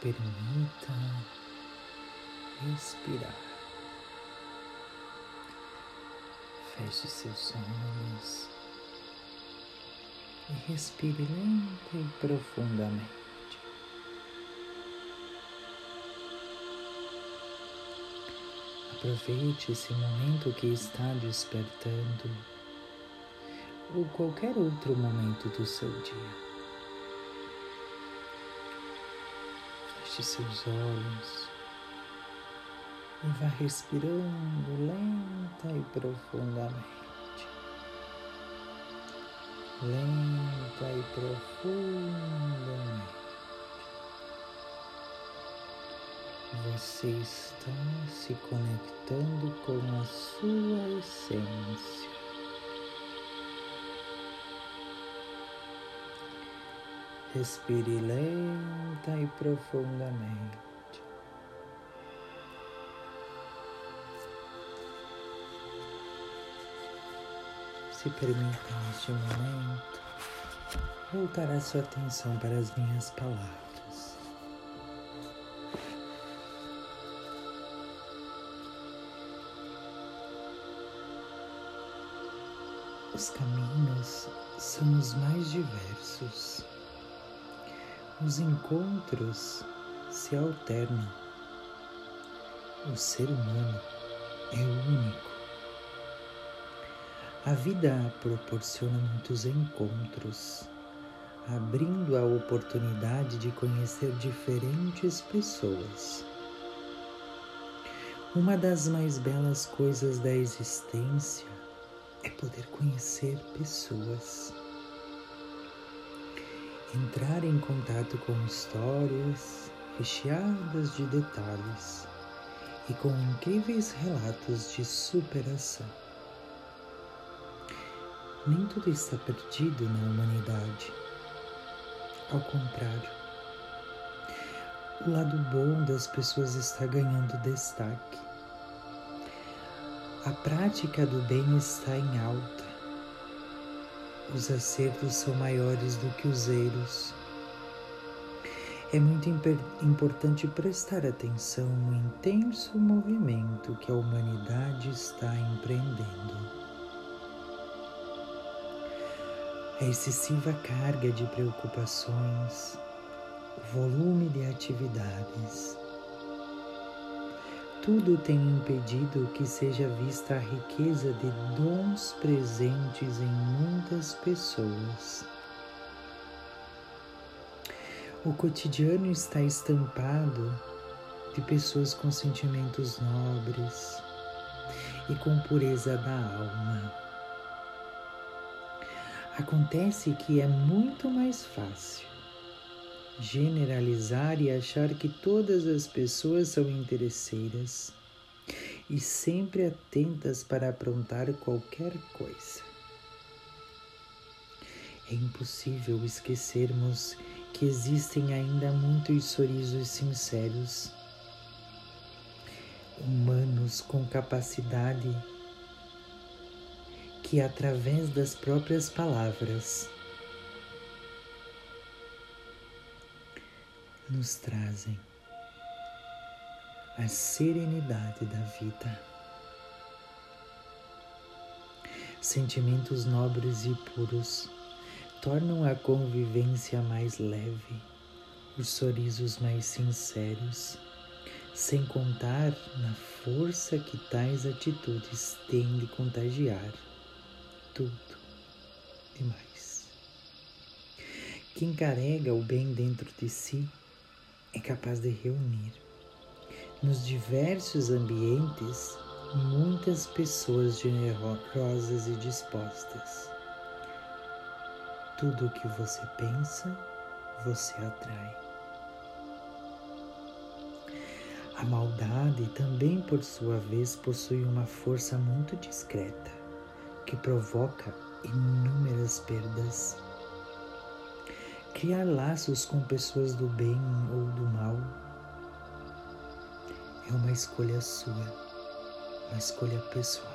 Permita respirar. Feche seus olhos e respire lenta e profundamente. Aproveite esse momento que está despertando ou qualquer outro momento do seu dia. Feche seus olhos e vá respirando lenta e profundamente. Lenta e profundamente. Você está se conectando com a sua essência. Respire lenta e profundamente. Se permita neste momento voltar a sua atenção para as minhas palavras. Os caminhos são os mais diversos. Os encontros se alternam. O ser humano é único. A vida proporciona muitos encontros, abrindo a oportunidade de conhecer diferentes pessoas. Uma das mais belas coisas da existência é poder conhecer pessoas entrar em contato com histórias recheadas de detalhes e com incríveis relatos de superação. Nem tudo está perdido na humanidade. Ao contrário, o lado bom das pessoas está ganhando destaque. A prática do bem está em alta os acertos são maiores do que os erros. É muito importante prestar atenção no intenso movimento que a humanidade está empreendendo. A excessiva carga de preocupações, o volume de atividades, tudo tem impedido que seja vista a riqueza de dons presentes em muitas pessoas. O cotidiano está estampado de pessoas com sentimentos nobres e com pureza da alma. Acontece que é muito mais fácil generalizar e achar que todas as pessoas são interesseiras e sempre atentas para aprontar qualquer coisa. É impossível esquecermos que existem ainda muitos sorrisos sinceros, humanos com capacidade que, através das próprias palavras, nos trazem a serenidade da vida. Sentimentos nobres e puros tornam a convivência mais leve, os sorrisos mais sinceros, sem contar na força que tais atitudes têm de contagiar tudo e mais. Quem carrega o bem dentro de si é capaz de reunir nos diversos ambientes muitas pessoas generosas e dispostas. Tudo o que você pensa, você atrai. A maldade também, por sua vez, possui uma força muito discreta que provoca inúmeras perdas criar laços com pessoas do bem ou do mal é uma escolha sua, uma escolha pessoal.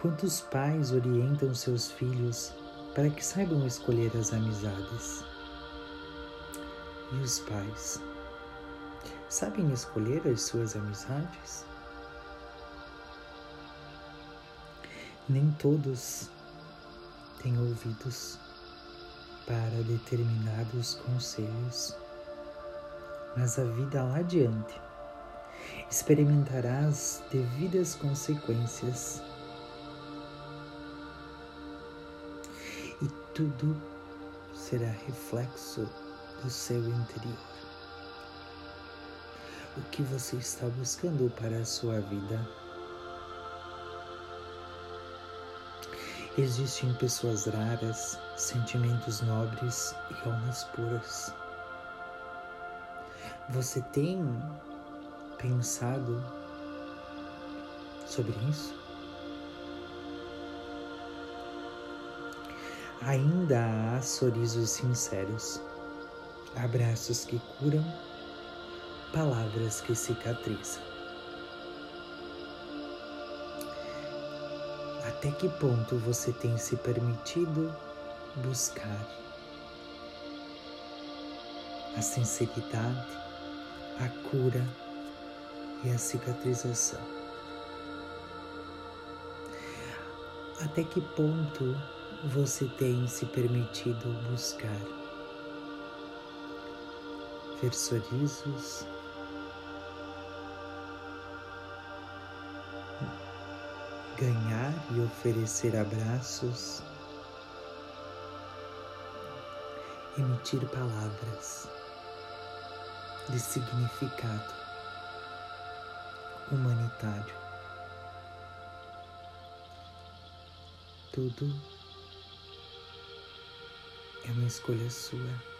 Quantos pais orientam seus filhos para que saibam escolher as amizades? e os pais sabem escolher as suas amizades? Nem todos têm ouvidos para determinados conselhos, mas a vida lá adiante experimentará as devidas consequências e tudo será reflexo do seu interior. O que você está buscando para a sua vida? Existem pessoas raras, sentimentos nobres e almas puras. Você tem pensado sobre isso? Ainda há sorrisos sinceros, abraços que curam, palavras que cicatrizam. Até que ponto você tem se permitido buscar a sinceridade, a cura e a cicatrização? Até que ponto você tem se permitido buscar ver sorrisos, ganhar e oferecer abraços, emitir palavras de significado humanitário. Tudo é uma escolha sua.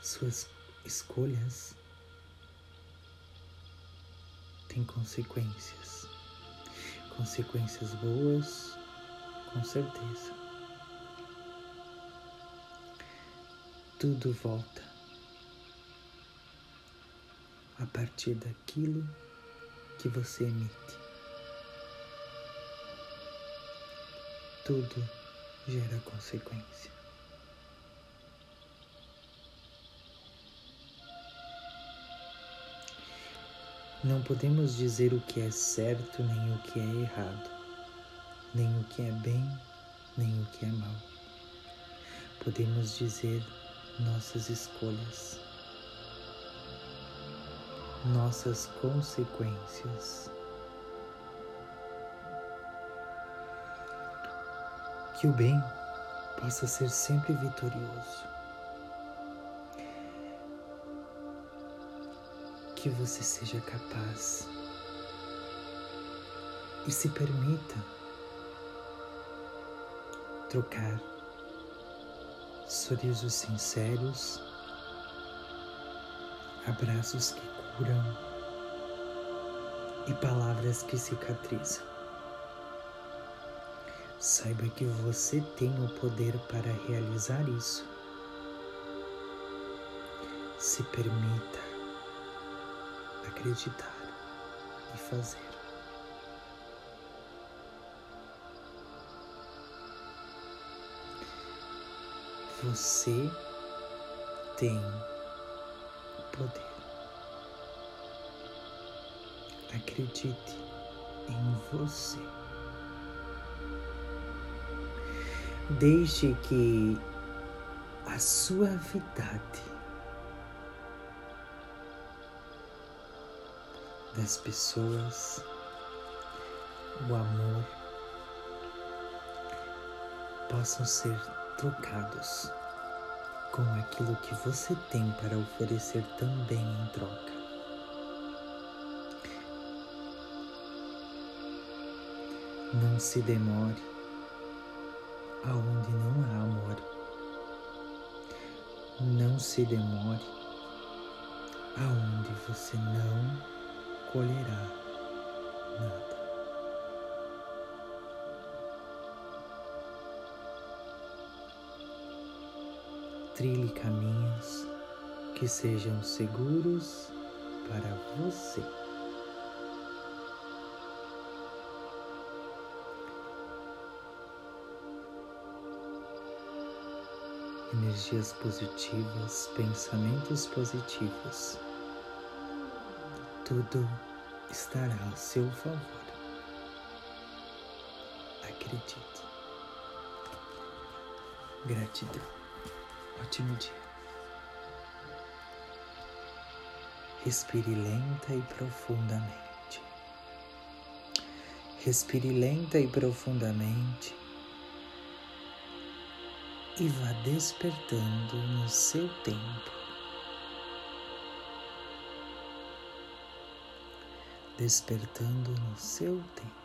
Suas escolhas tem consequências. Consequências boas, com certeza. Tudo volta a partir daquilo que você emite. Tudo gera consequência. Não podemos dizer o que é certo nem o que é errado, nem o que é bem nem o que é mal. Podemos dizer nossas escolhas, nossas consequências. Que o bem possa ser sempre vitorioso. Que você seja capaz e se permita trocar sorrisos sinceros, abraços que curam e palavras que cicatrizam. Saiba que você tem o poder para realizar isso. Se permita acreditar e fazer. Você tem o poder. Acredite em você. Deixe que a suavidade das pessoas, o amor, possam ser trocados com aquilo que você tem para oferecer também em troca. Não se demore aonde não há amor. Não se demore aonde você não colherá nada. Trilhe caminhos que sejam seguros para você. energias positivas, pensamentos positivos. Tudo estará a seu favor. Acredite. Gratidão. Ótimo dia. Respire lenta e profundamente. Respire lenta e profundamente e vá despertando no seu tempo. Despertando no seu tempo.